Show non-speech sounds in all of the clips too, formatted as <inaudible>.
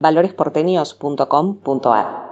valoresporteños.com.ar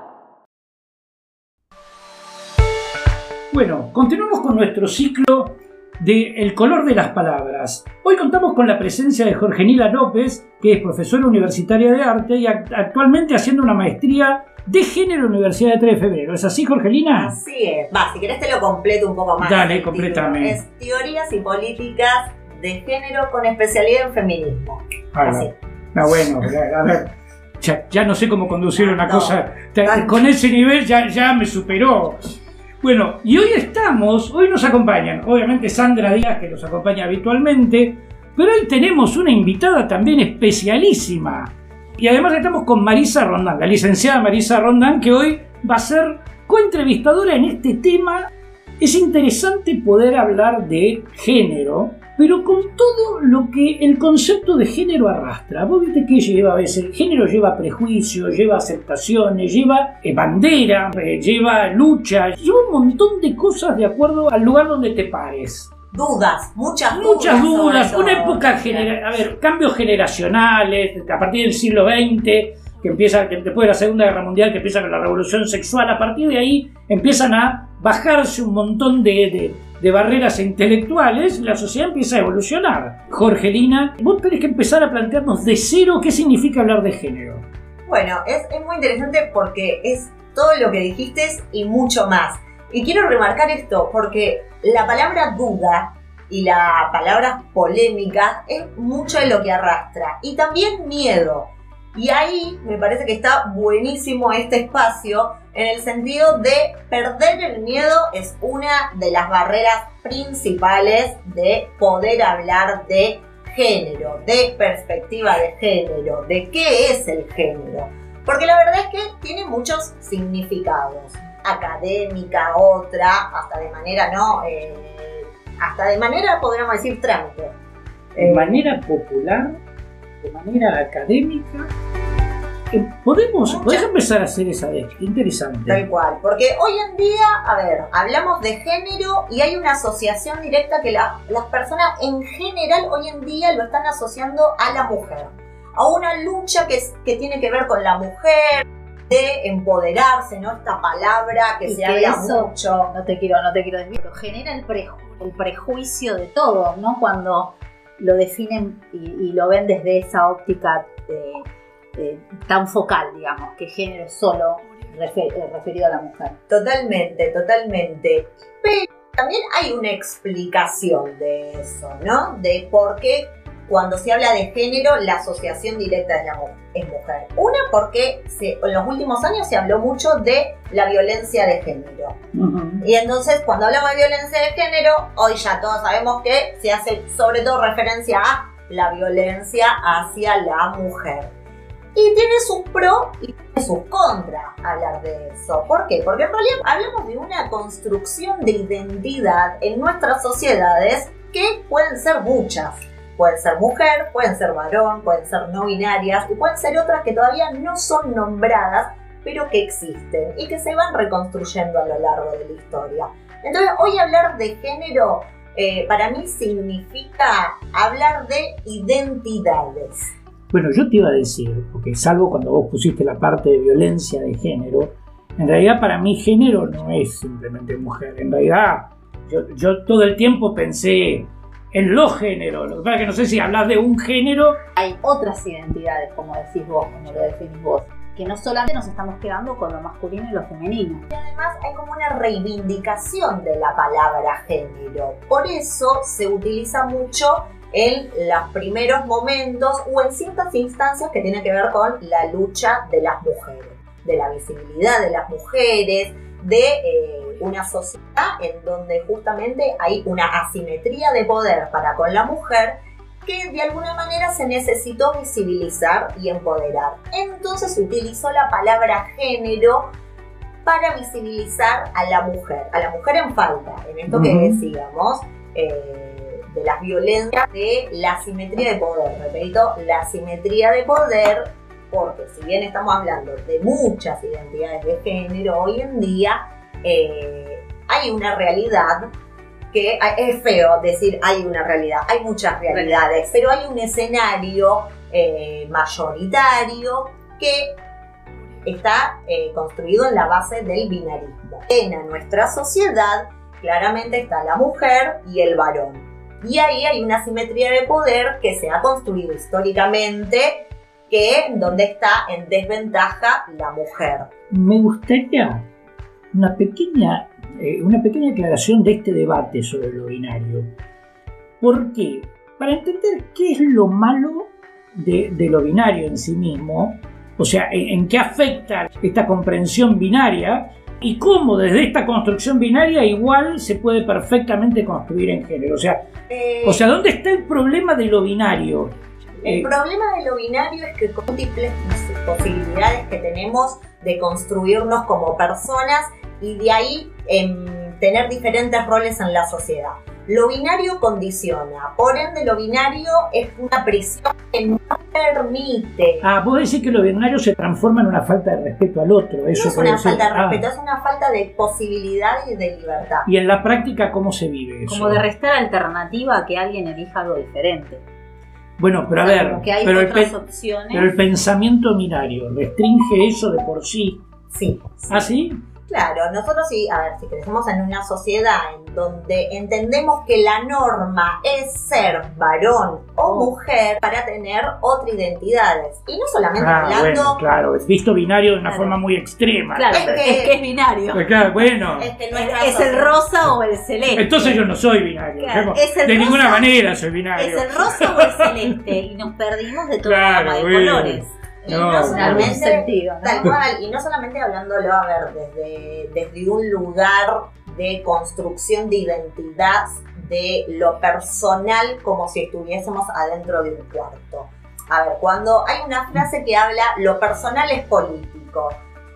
Bueno, continuamos con nuestro ciclo de El color de las palabras. Hoy contamos con la presencia de Jorgenila López, que es profesora universitaria de arte y actualmente haciendo una maestría de género en la Universidad de 3 de Febrero. ¿Es así, Jorgelina? Así es. Va, si querés te lo completo un poco más. Dale, completamente. Es Teorías y Políticas de Género con especialidad en feminismo. Ah, así. No, bueno, a ver. Ya, no sé cómo conducir una cosa. Con ese nivel ya, ya me superó. Bueno, y hoy estamos, hoy nos acompañan, obviamente Sandra Díaz, que nos acompaña habitualmente, pero hoy tenemos una invitada también especialísima. Y además estamos con Marisa Rondán, la licenciada Marisa Rondán, que hoy va a ser coentrevistadora en este tema. Es interesante poder hablar de género, pero con todo lo que el concepto de género arrastra. Vos viste que lleva a veces, el género lleva prejuicios, lleva aceptaciones, lleva eh, bandera, eh, lleva lucha, lleva un montón de cosas de acuerdo al lugar donde te pares. Dudas, muchas dudas. Muchas dudas, una época, a ver, cambios generacionales, a partir del siglo XX, que empieza, que después de la Segunda Guerra Mundial, que empieza con la revolución sexual, a partir de ahí empiezan a bajarse un montón de de barreras intelectuales, la sociedad empieza a evolucionar. Jorgelina, vos tenés que empezar a plantearnos de cero qué significa hablar de género. Bueno, es, muy interesante porque es todo lo que dijiste y mucho más. Y quiero remarcar esto porque la palabra duda y la palabra polémica es mucho de lo que arrastra. Y también miedo. Y ahí me parece que está buenísimo este espacio en el sentido de perder el miedo es una de las barreras principales de poder hablar de género, de perspectiva de género, de qué es el género. Porque la verdad es que tiene muchos significados. Académica, otra, hasta de manera, ¿no? Eh, hasta de manera, podríamos decir, trámite. De manera popular de manera académica. Eh, podemos, podés empezar a hacer esa de interesante. Tal cual, porque hoy en día, a ver, hablamos de género y hay una asociación directa que las personas en general hoy en día lo están asociando a la mujer, a una lucha que, que tiene que ver con la mujer, de empoderarse, ¿no? Esta palabra que se habla mucho. No te quiero, no te quiero decir, pero genera el, el prejuicio de todos, ¿no? Cuando lo definen y, lo ven desde esa óptica tan focal, digamos, que género es solo eh, referido a la mujer. Totalmente, totalmente. Pero también hay una explicación de eso, ¿no? De por qué cuando se habla de género, la asociación directa es, la, mujer. Una, porque en los últimos años se habló mucho de la violencia de género. Y entonces, cuando hablamos de violencia de género, hoy ya todos sabemos que se hace sobre todo referencia a la violencia hacia la mujer. Y tiene sus pros y sus contras hablar de eso. ¿Por qué? Porque en realidad hablamos de una construcción de identidad en nuestras sociedades que pueden ser muchas Pueden ser mujer, pueden ser varón, pueden ser no binarias y pueden ser otras que todavía no son nombradas, pero que existen y que se van reconstruyendo a lo largo de la historia. Entonces, hoy hablar de género eh, para mí significa hablar de identidades. Bueno, yo te iba a decir, porque salvo cuando vos pusiste la parte de violencia de género, en realidad para mí género no es simplemente mujer. En realidad yo, yo todo el tiempo pensé en los géneros. Lo que pasa es que no sé si hablas de un género. Hay otras identidades, como decís vos, como lo definís vos, que no solamente nos estamos quedando con lo masculino y lo femenino. Y además hay como una reivindicación de la palabra género. Por eso se utiliza mucho en los primeros momentos o en ciertas instancias que tienen que ver con la lucha de las mujeres, de la visibilidad de las mujeres, de eh, una sociedad en donde justamente hay una asimetría de poder para con la mujer que de alguna manera se necesitó visibilizar y empoderar. Entonces se utilizó la palabra género para visibilizar a la mujer, a la mujer en falta, en esto que decíamos, eh, de las violencias, de la asimetría de poder. Repito, la asimetría de poder porque si bien estamos hablando de muchas identidades de género, hoy en día eh, hay una realidad que es feo decir hay una realidad, hay muchas realidades, pero hay un escenario eh, mayoritario que está eh, construido en la base del binarismo. En nuestra sociedad claramente está la mujer y el varón. Y ahí hay una simetría de poder que se ha construido históricamente, que donde está en desventaja la mujer. Me gustaría una pequeña, eh, una pequeña aclaración de este debate sobre lo binario. ¿Por qué? Para entender qué es lo malo de, lo binario en sí mismo, o sea, en, qué afecta esta comprensión binaria y cómo desde esta construcción binaria igual se puede perfectamente construir en género. O sea, Eh, o sea ¿dónde está el problema de lo binario? El Eh, problema de lo binario es que con múltiples posibilidades que tenemos de construirnos como personas y de ahí em, tener diferentes roles en la sociedad. Lo binario condiciona, por ende lo binario es una prisión que no permite. ah, vos decís que lo binario se transforma en una falta de respeto al otro. No Eso es puede una ser. falta de Ah, respeto, es una falta de posibilidad y de libertad. y en la práctica, ¿cómo se vive eso? Como de restar alternativa a que alguien elija algo diferente. Bueno, pero a O sea, ver, que hay pero el, otras pe- opciones. pero el pensamiento binario restringe eso de por sí. Sí, sí. ¿Ah, sí? Claro, nosotros sí, a ver, si crecemos en una sociedad en donde entendemos que la norma es ser varón o mujer para tener otras identidades. Y no solamente Ah, hablando, bueno, claro, es visto binario de una Claro. forma muy extrema. Claro, Es es que- que, es binario. Pues claro, bueno, es que Es, nuestra es el sociedad- rosa o el celeste. entonces yo no soy binario. Claro, digamos. es el de rosa- ninguna manera soy binario. Es el rosa o el celeste. Y nos perdimos de toda Claro, gama de bueno. colores. Y No, no, algún solamente, sentido. ¿no? tal cual, y no solamente hablándolo, a ver, desde, desde un lugar de construcción de identidad, de lo personal, como si estuviésemos adentro de un cuarto. A ver, cuando hay una frase que habla, lo personal es político.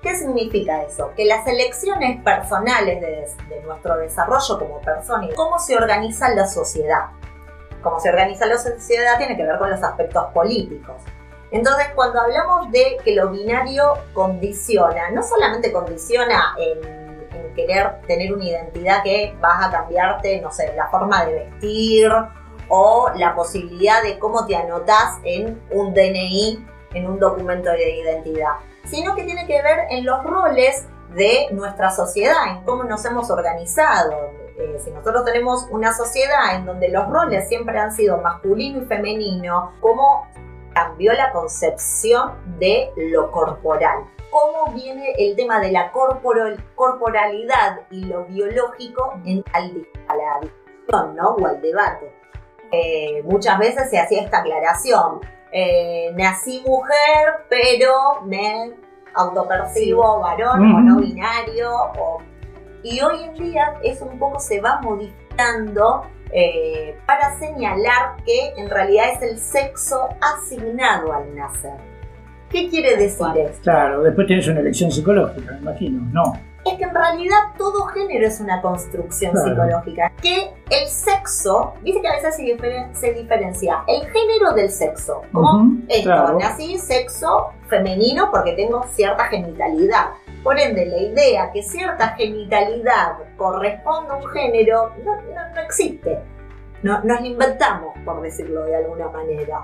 ¿Qué significa eso? Que las elecciones personales de, de nuestro desarrollo como persona y cómo se organiza la sociedad. Cómo se organiza la sociedad tiene que ver con los aspectos políticos. Entonces, cuando hablamos de que lo binario condiciona, no solamente condiciona en, querer tener una identidad que vas a cambiarte, no sé, la forma de vestir o la posibilidad de cómo te anotás en un DNI, en un documento de identidad, sino que tiene que ver en los roles de nuestra sociedad, en cómo nos hemos organizado. Eh, si nosotros tenemos una sociedad en donde los roles siempre han sido masculino y femenino, cómo cambió la concepción de lo corporal. ¿Cómo viene el tema de la corporo- corporalidad y lo biológico en, al- a la discusión ¿no? o al debate? Eh, muchas veces se hacía esta aclaración. eh, nací mujer, pero me autopercibo varón o Ujú. no binario. o- y hoy en día eso un poco se va modificando eh, para señalar que en realidad es el sexo asignado al nacer. ¿Qué quiere decir esto? Claro, después tienes una elección psicológica, me imagino. No. Es que en realidad todo género es una construcción Claro. psicológica. Que el sexo, dice que a veces se, diferen- se diferencia el género del sexo. Como esto, claro. nací sexo femenino porque tengo cierta genitalidad. Por ende, la idea que cierta genitalidad corresponde a un género no, no- no existe. No, nos la inventamos, por decirlo de alguna manera.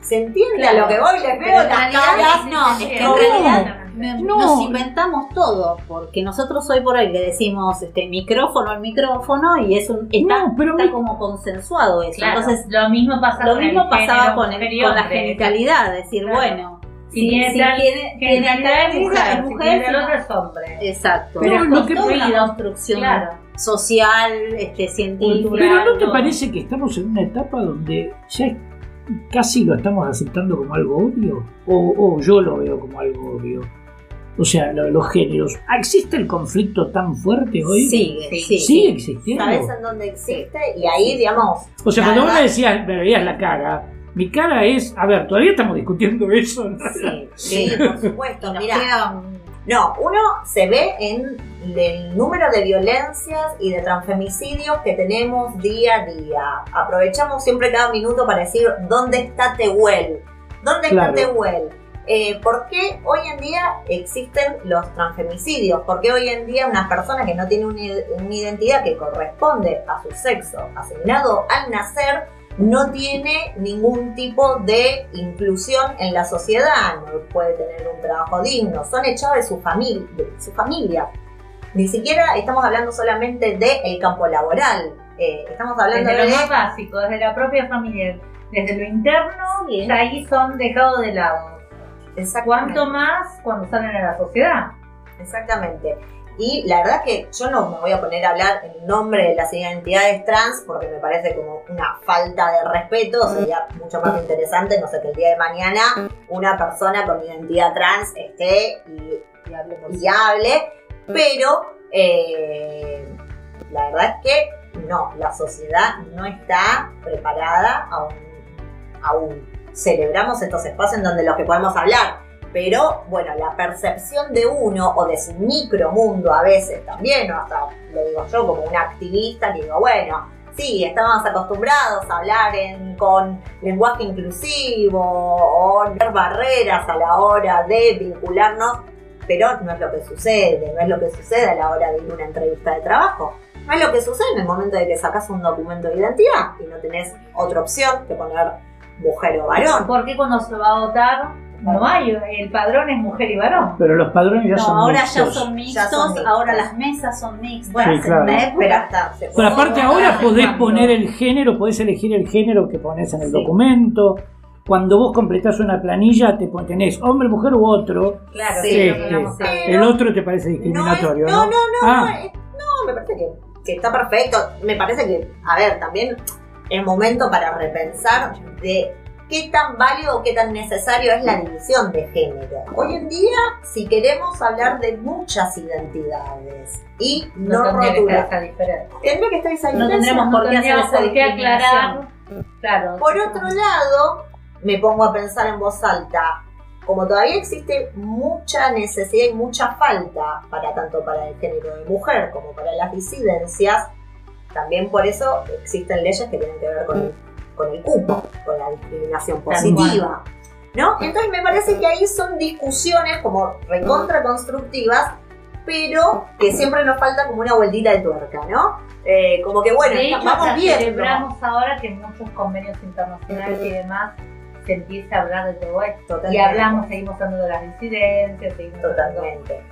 ¿Se entiende a lo que voy? Les veo las realidad caras. no, es que en No. realidad No. nos inventamos todo, porque nosotros hoy por hoy le decimos este micrófono al micrófono y es un, está, No, pero está mi- como consensuado eso. Claro, Entonces, lo mismo pasa lo con mismo el pasaba con, el- con la genitalidad, decir, Claro. bueno, Si tiene si tiene, tal es mujer, mujer, si el no- otro es hombre. Exacto. Pero lo que- toda una Ruido. construcción Claro. social, este, científica. Pero ¿no te todo. parece que estamos en una etapa donde ya casi lo estamos aceptando como algo obvio? O, o yo lo veo como algo obvio. O sea, lo de los géneros. Ah, ¿Existe el conflicto tan fuerte hoy? Sigue, Sí. sí, Sigue existiendo. ¿Sabes en dónde existe? Y ahí, digamos, O sea, la cuando vos me decías, me veías la cara, mi cara es. A ver, todavía estamos discutiendo eso. ¿no? Sí, Sí, sí. <laughs> por supuesto. Mira, no, uno se ve en el número de violencias y de transfemicidios que tenemos día a día. Aprovechamos siempre cada minuto para decir dónde está Tehuel, dónde Claro. está Tehuel. Eh, ¿Por qué hoy en día existen los transfemicidios? Porque hoy en día una persona que no tiene una, una identidad que corresponde a su sexo asignado al nacer no tiene ningún tipo de inclusión en la sociedad, no puede tener un trabajo digno, son echados de su, familia, de su familia. Ni siquiera estamos hablando solamente del campo laboral, eh, estamos hablando desde de... lo más básico, desde la propia familia, desde lo interno, y ahí son dejados de lado. ¿Cuánto más cuando salen a la sociedad? Exactamente. Y la verdad que yo no me voy a poner a hablar en nombre de las identidades trans porque me parece como una falta de respeto. Sería mucho más interesante, no sé, que el día de mañana una persona con identidad trans esté y, Y hable por y hable. Pero eh, la verdad es que no, la sociedad no está preparada aún. aún. Celebramos estos espacios en donde los que podemos hablar pero bueno, la percepción de uno o de su micromundo a veces también, o hasta lo digo yo como una activista, digo, bueno, sí, estamos acostumbrados a hablar en, con lenguaje inclusivo o poner barreras a la hora de vincularnos, pero no es lo que sucede, no es lo que sucede a la hora de ir a una entrevista de trabajo. No es lo que sucede en el momento de que sacas un documento de identidad y no tenés otra opción que poner mujer o varón. ¿Por qué cuando se va a votar no hay? El padrón es mujer y varón. Pero los padrones ya No, son ahora mixtos. ya son mixtos, Ya son mixtos. ahora las mesas son mixtas. Bueno, Sí, claro. en una época- Pero hasta se Pero aparte ahora podés Cuando- poner el género, podés elegir el género que pones en el Sí. documento. Cuando vos completás una planilla, te tenés hombre, mujer u otro. Claro, Sí, este, el otro te parece discriminatorio, no, ¿no? es- no, no, no, Ah. no, es- no, me parece que, que está perfecto. Me parece que, a ver, también es momento para repensar de qué tan válido o qué tan necesario es la división de género. Hoy en día, si queremos hablar de muchas identidades y no, No tendría que rotular, estar esa diferencia. tendría que estar esa No diferencia. tendremos por qué hacer esa qué discriminación. Claro. Por otro lado, me pongo a pensar en voz alta, como todavía existe mucha necesidad y mucha falta para tanto para el género de mujer como para las disidencias, también por eso existen leyes que tienen que ver con, con el cupo, con la discriminación positiva. ¿No? Entonces me parece que ahí son discusiones como recontra constructivas, pero que siempre nos falta como una vueltita de tuerca, ¿no? Eh, como que bueno, de hecho, vamos bien. celebramos ahora que en muchos convenios internacionales y demás se empieza a hablar de todo esto. Y hablamos, seguimos hablando de las disidencias, seguimos hablando- Totalmente.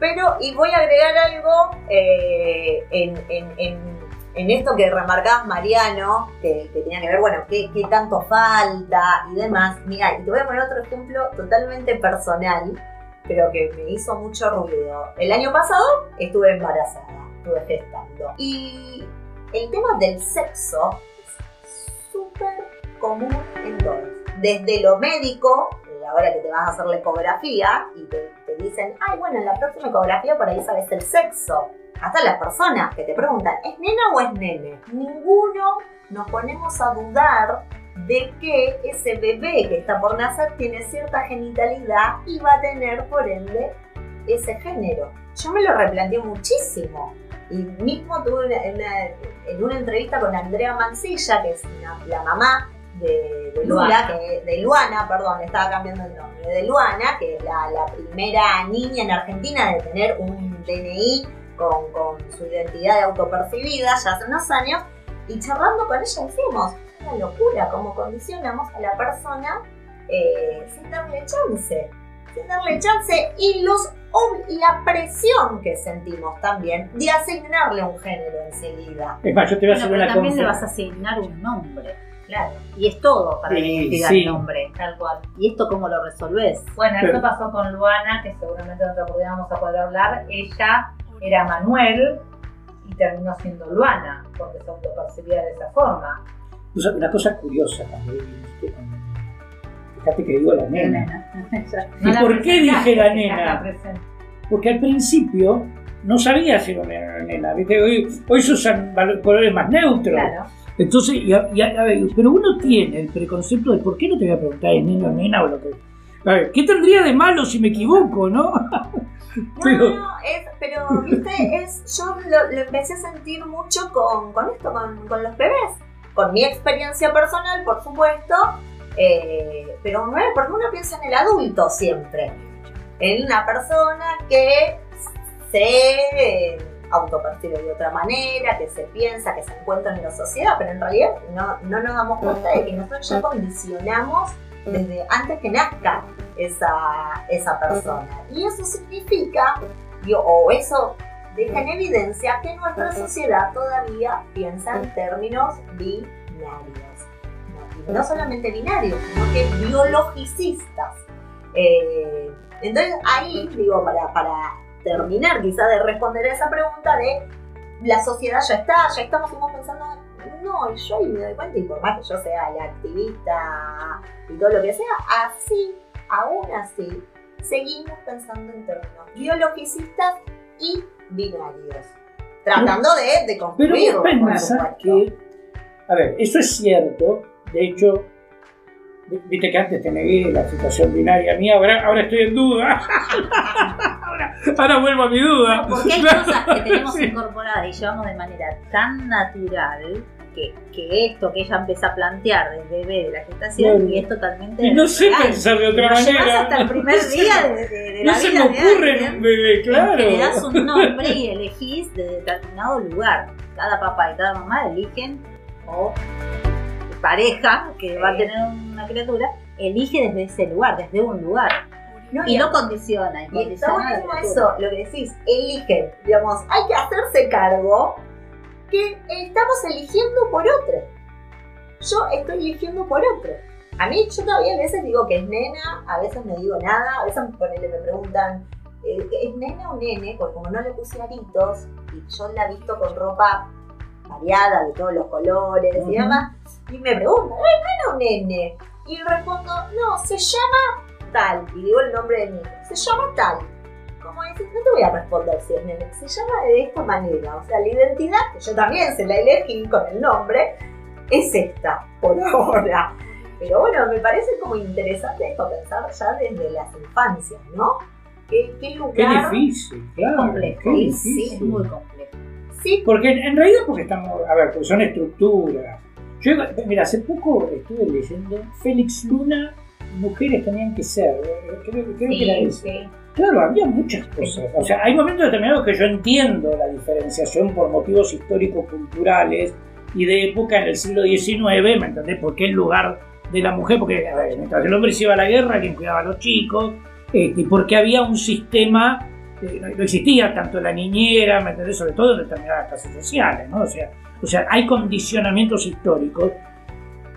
Pero, y voy a agregar algo eh, en, en- en- en esto que remarcabas, Mariano, que, tenía que ver, bueno, qué, tanto falta y demás. Mira, y te voy a poner otro ejemplo totalmente personal, pero que me hizo mucho ruido. El año pasado estuve embarazada, estuve gestando. Y el tema del sexo es súper común en todos. Desde lo médico, a la hora que te vas a hacer la ecografía y te, dicen, ay, bueno, en la próxima ecografía por ahí sabes el sexo. Hasta las personas que te preguntan, ¿es nena o es nene? Ninguno nos ponemos a dudar de que ese bebé que está por nacer tiene cierta genitalidad y va a tener, por ende, ese género. Yo me lo replanteé muchísimo. Y mismo tuve en una entrevista con Andrea Mancilla, que es la mamá de, de Lula, Luana. que, de Luana, perdón, le estaba cambiando el nombre, de Luana, que es la, la primera niña en Argentina de tener un DNI con, con su identidad de autopercibida ya hace unos años. Y charlando con ella decimos, es una locura cómo condicionamos a la persona eh, sin darle chance, sin darle chance y los y la presión que sentimos también de asignarle un género enseguida. Es más, yo te voy a hacer Bueno, pero una también le vas a asignar un nombre. Claro. Y es todo para Sí, sí. el nombre, tal cual. ¿Y esto cómo lo resolvés? Bueno, Pero- esto pasó con Luana, que seguramente en otra oportunidad vamos a poder hablar. Ella era Manuel y terminó siendo Luana, porque se autopercibía de esa forma. Una cosa curiosa también. Fíjate que digo la nena. <laughs> ¿Y por qué dije la nena? la Porque al principio no sabía si era una nena. Hoy, hoy se usan colores más neutros. Claro. Entonces, a- ver, pero uno tiene el preconcepto de por qué no te voy a preguntar es niño o nena o lo que. A ver, ¿qué tendría de malo si me equivoco, no? <laughs> No, Pero- no, no, es, pero viste, es, yo lo, lo empecé a sentir mucho con, con esto, con, con los bebés. Con mi experiencia personal, por supuesto, eh, pero no porque uno piensa en el adulto siempre. En una persona que se, autopercibe de otra manera, que se piensa, que se encuentra en la sociedad, pero en realidad no, no nos damos cuenta de que nosotros ya condicionamos desde antes que nazca esa, esa persona. Y eso significa, o eso deja en evidencia que nuestra sociedad todavía piensa en términos binarios. No solamente binarios, sino que biologicistas. Eh, entonces ahí, digo, para, para terminar quizá de responder a esa pregunta de la sociedad ya está, ya estamos pensando, no, y yo ahí me doy cuenta, y por más que yo sea la activista y todo lo que sea, así, aún así, seguimos pensando en términos biologicistas y binarios, tratando de, de construir. Pero vos que, a ver, eso es cierto, de hecho, Viste que antes te negué la situación binaria. Mía, ahora, ahora estoy en duda. <laughs> ahora, vuelvo a mi duda. Porque hay cosas que tenemos <laughs> incorporadas y llevamos de manera tan natural que, que, esto que ella empieza a plantear del bebé de la gestación y es totalmente. Y no sé pensar de otra manera. hasta el primer <laughs> día de, de, no se me ocurre un bebé, claro. le das un <laughs> nombre y elegís de determinado lugar. Cada papá y cada mamá eligen o pareja que va a tener una criatura, elige desde ese lugar, desde un lugar. Y no condiciona. Y, está buenísimo eso, lo que decís, eligen, digamos, hay que hacerse cargo que estamos eligiendo por otro. Yo estoy eligiendo por otro. A mí, yo todavía a veces digo que es nena, a veces no digo nada, a veces me preguntan, eh, ¿es nena o nene? Porque como no le puse aritos y yo la he visto con ropa variada, de todos los colores y demás. Y me preguntan, ¿es nene o nene? Y respondo, no, se llama tal. Y digo el nombre de mi hijo, se llama tal. Como dices, no te voy a responder si es nene, se llama de esta manera. O sea, la identidad, que yo también se la elegí con el nombre, es esta, por ahora. Pero bueno, me parece como interesante esto pensar ya desde las infancias, ¿no? ¿Qué, qué lugar? Qué difícil, claro. Complejo. Qué difícil. Sí, es muy complejo. Sí. Porque en, realidad porque estamos, a ver, porque son estructuras. Yo, mira, hace poco estuve leyendo Félix Luna, mujeres tenían que ser, creo, creo que era eso. Claro, había muchas cosas. O sea, hay momentos determinados que yo entiendo la diferenciación por motivos históricos, culturales y de época en el siglo XIX, ¿me entendés? Porque el lugar de la mujer, porque a ver, mientras el hombre se iba a la guerra, quien cuidaba a los chicos, este, porque había un sistema este, no, existía tanto la niñera, ¿me entendés? Sobre todo en determinadas clases sociales, ¿no? O sea, o sea, hay condicionamientos históricos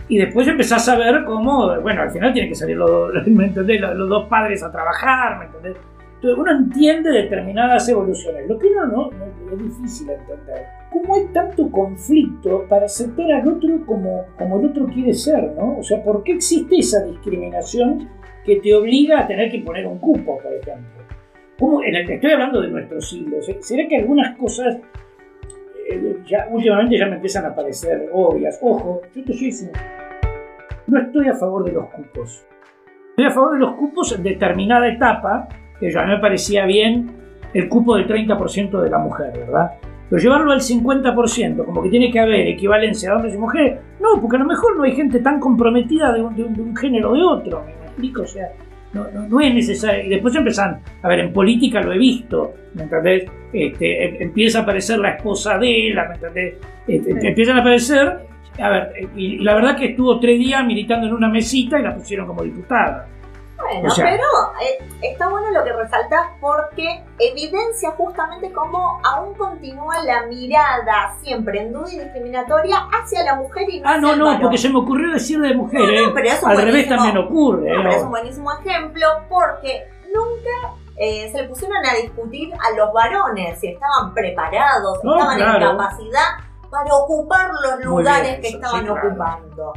y después empezás a ver cómo, bueno, al final tienen que salir <laughs> los, los, dos padres a trabajar, ¿me entendés? Entonces uno entiende determinadas evoluciones. Lo que uno no, no, es difícil entender. ¿Cómo hay tanto conflicto para aceptar al otro como, como el otro quiere ser, ¿no? O sea, ¿por qué existe esa discriminación que te obliga a tener que poner un cupo, por ejemplo? ¿Cómo, estoy hablando de nuestros siglos. ¿eh? ¿Será que algunas cosas ya, últimamente ya me empiezan a parecer obvias? Ojo, yo te diciendo, no estoy a favor de los cupos. Estoy a favor de los cupos en determinada etapa, que ya me parecía bien el cupo del 30% de la mujer, ¿verdad? Pero llevarlo al 50%, como que tiene que haber equivalencia de hombres y mujeres, no, porque a lo mejor no hay gente tan comprometida de un, de un género o de otro, ¿me explico? O sea, no, es necesario. Y después empiezan, a ver, en política lo he visto, ¿me entendés? Este, em, empieza a aparecer la esposa de él, ¿me entendés? Este, empiezan a aparecer, a ver, y la verdad que estuvo tres días militando en una mesita y la pusieron como diputada. Bueno, pero eh, está bueno lo que resaltas porque evidencia justamente cómo aún continúa la mirada siempre en duda y discriminatoria hacia la mujer y no Ah, no, no, porque se me ocurrió decir de mujer, no, no, pero Al revés también ocurre. pero es un buenísimo ejemplo porque nunca eh, se le pusieron a discutir a los varones si estaban preparados, si estaban en capacidad para ocupar los lugares que estaban ocupando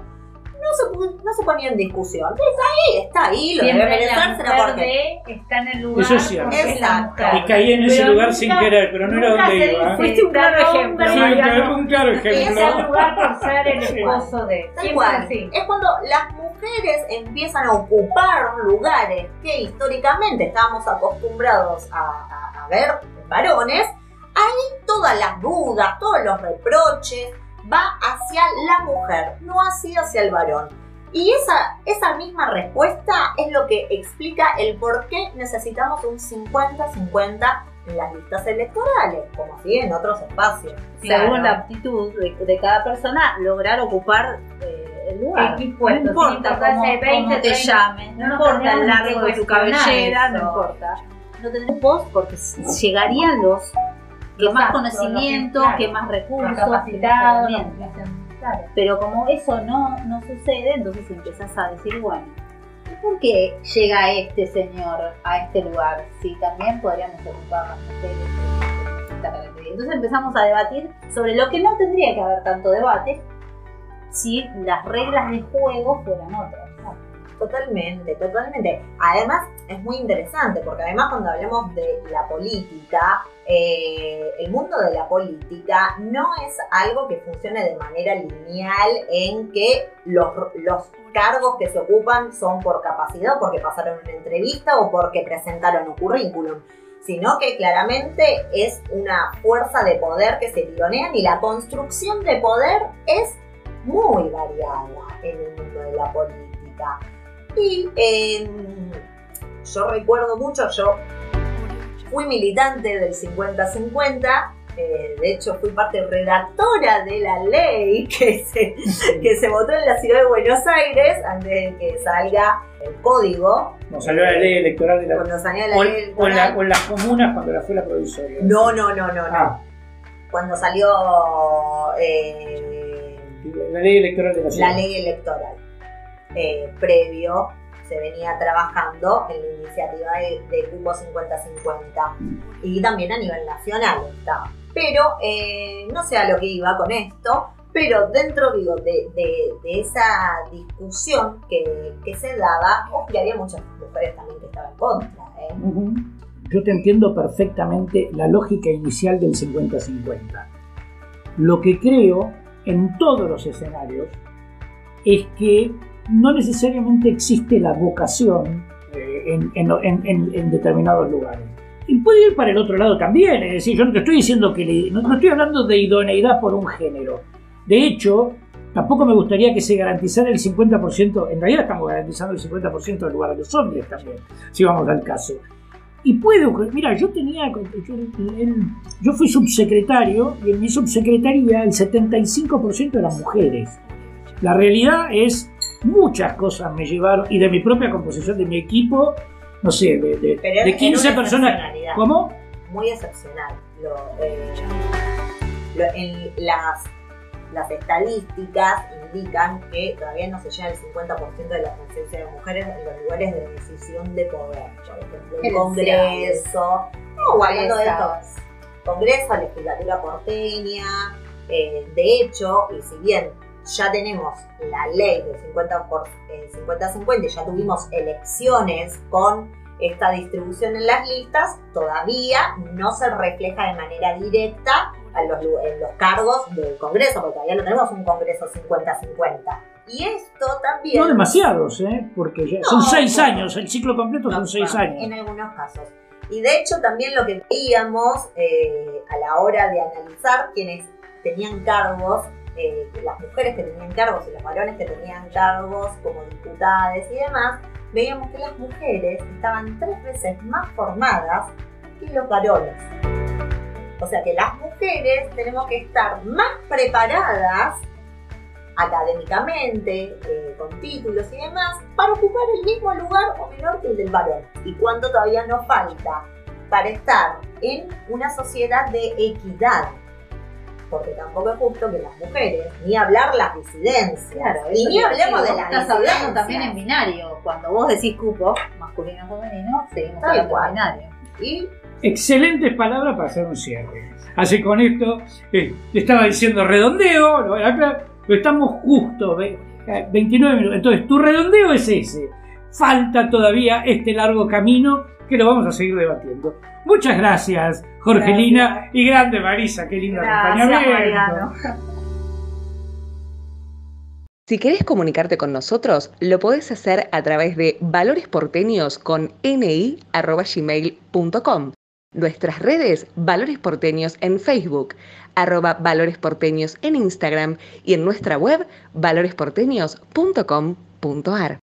no se, no se ponía en discusión. Está ahí, está ahí, lo Siempre debe merecer, porque está en el lugar. Eso es cierto. Exacto. Y caí en ese lugar sin querer, pero no era donde iba. Fuiste un claro ejemplo. Sí, un claro ejemplo. Es el lugar por ser el esposo de. Tal cual. Es cuando las mujeres empiezan a ocupar lugares que históricamente estábamos acostumbrados a, a, a ver varones, ahí todas las dudas, todos los reproches, va hacia la mujer, no así hacia el varón. Y esa, esa misma respuesta es lo que explica el por qué necesitamos un 50-50 en las listas electorales, como así en otros espacios. Según la aptitud de, cada persona, lograr ocupar eh, el lugar. no importa cómo, 20, te llames, no, importa el largo de tu cabellera, no importa. No tendrás voz porque llegarían los que más conocimiento, que más recursos, capacitados, pero como eso no, no sucede, entonces empezás a decir, bueno, ¿por qué llega este señor a este lugar? Si también podríamos ocupar las mujeres Entonces empezamos a debatir sobre lo que no tendría que haber tanto debate si las reglas de juego fueran otras. Totalmente, totalmente. Además, es muy interesante porque además cuando hablamos de la política, eh, el mundo de la política no es algo que funcione de manera lineal en que los, cargos que se ocupan son por capacidad porque pasaron una entrevista o porque presentaron un currículum sino que claramente es una fuerza de poder que se tironean y la construcción de poder es muy variada en el mundo de la política. Y em, yo recuerdo mucho, yo fui militante del 50-50, eh, de hecho fui parte redactora de la ley <laughs> que se, que se votó en la ciudad de Buenos Aires antes de que salga el código. Cuando salió la ley electoral de la, cuando salió la o, ley electoral. O, en las comunas cuando la fue la provisoria. No, no, no, no, no. Ah. Cuando salió eh, la ley electoral de la ciudad. La ley electoral. Eh, previo se venía trabajando en la iniciativa de, Cupo 50-50 y también a nivel nacional está. Pero eh, no sé a lo que iba con esto, pero dentro digo, de, esa discusión que, se daba, que había muchas mujeres también que estaban contra. ¿eh? Yo te entiendo perfectamente la lógica inicial del 50-50. Lo que creo en todos los escenarios es que no necesariamente existe la vocación eh, en, determinados lugares. Y puede ir para el otro lado también, es decir, yo no te estoy diciendo que no, estoy hablando de idoneidad por un género. De hecho, tampoco me gustaría que se garantizara el 50%, en realidad estamos garantizando el 50% del lugar de los hombres también, si vamos al caso. Y puede mira, yo tenía, yo fui subsecretario y en mi subsecretaría el 75% eran mujeres. La realidad es muchas cosas me llevaron, y de mi propia composición, de mi equipo, no sé, de, de, 15 personas. ¿Cómo? Muy excepcional. Eh, en las, las estadísticas indican que todavía no se llega el 50% de la presencia de mujeres en los lugares de decisión de poder. Por ejemplo, el Congreso, o hablando de esto, Congreso, Legislatura porteña. Eh, de hecho, y si bien ya tenemos la ley del 50 por 50-50 y ya tuvimos elecciones con esta distribución en las listas, todavía no se refleja de manera directa a los, en los cargos del Congreso, porque todavía no tenemos un Congreso 50-50. Y esto también... No demasiados, ¿eh? porque ya son seis años, el ciclo completo son seis años. En algunos casos. Y de hecho también lo que veíamos eh, a la hora de analizar quienes tenían cargos eh, las mujeres que tenían cargos y los varones que tenían cargos como diputadas y demás, veíamos que las mujeres estaban tres veces más formadas que los varones. O sea que las mujeres tenemos que estar más preparadas académicamente, eh, con títulos y demás, para ocupar el mismo lugar o menor que el del varón. ¿Y cuánto todavía nos falta para estar en una sociedad de equidad? Porque tampoco es justo que las mujeres, ni hablar las disidencias, y ni hablemos de las estás hablando también en binario. Cuando vos decís cupo, masculino femenino, seguimos hablando en binario. Y excelentes palabras para hacer un cierre. Así con esto, eh, estaba diciendo redondeo, lo, estamos justo, 29 minutos. Entonces, tu redondeo es ese. Falta todavía este largo camino que lo vamos a seguir debatiendo. Muchas gracias, Jorgelina y grande Marisa, qué lindo acompañamiento. Si querés comunicarte con nosotros, lo podés hacer a través de valoresporteños con ni.gmail.com. Nuestras redes, Valores Porteños en Facebook, arroba Valores Porteños en Instagram y en nuestra web valoresporteños.com.ar.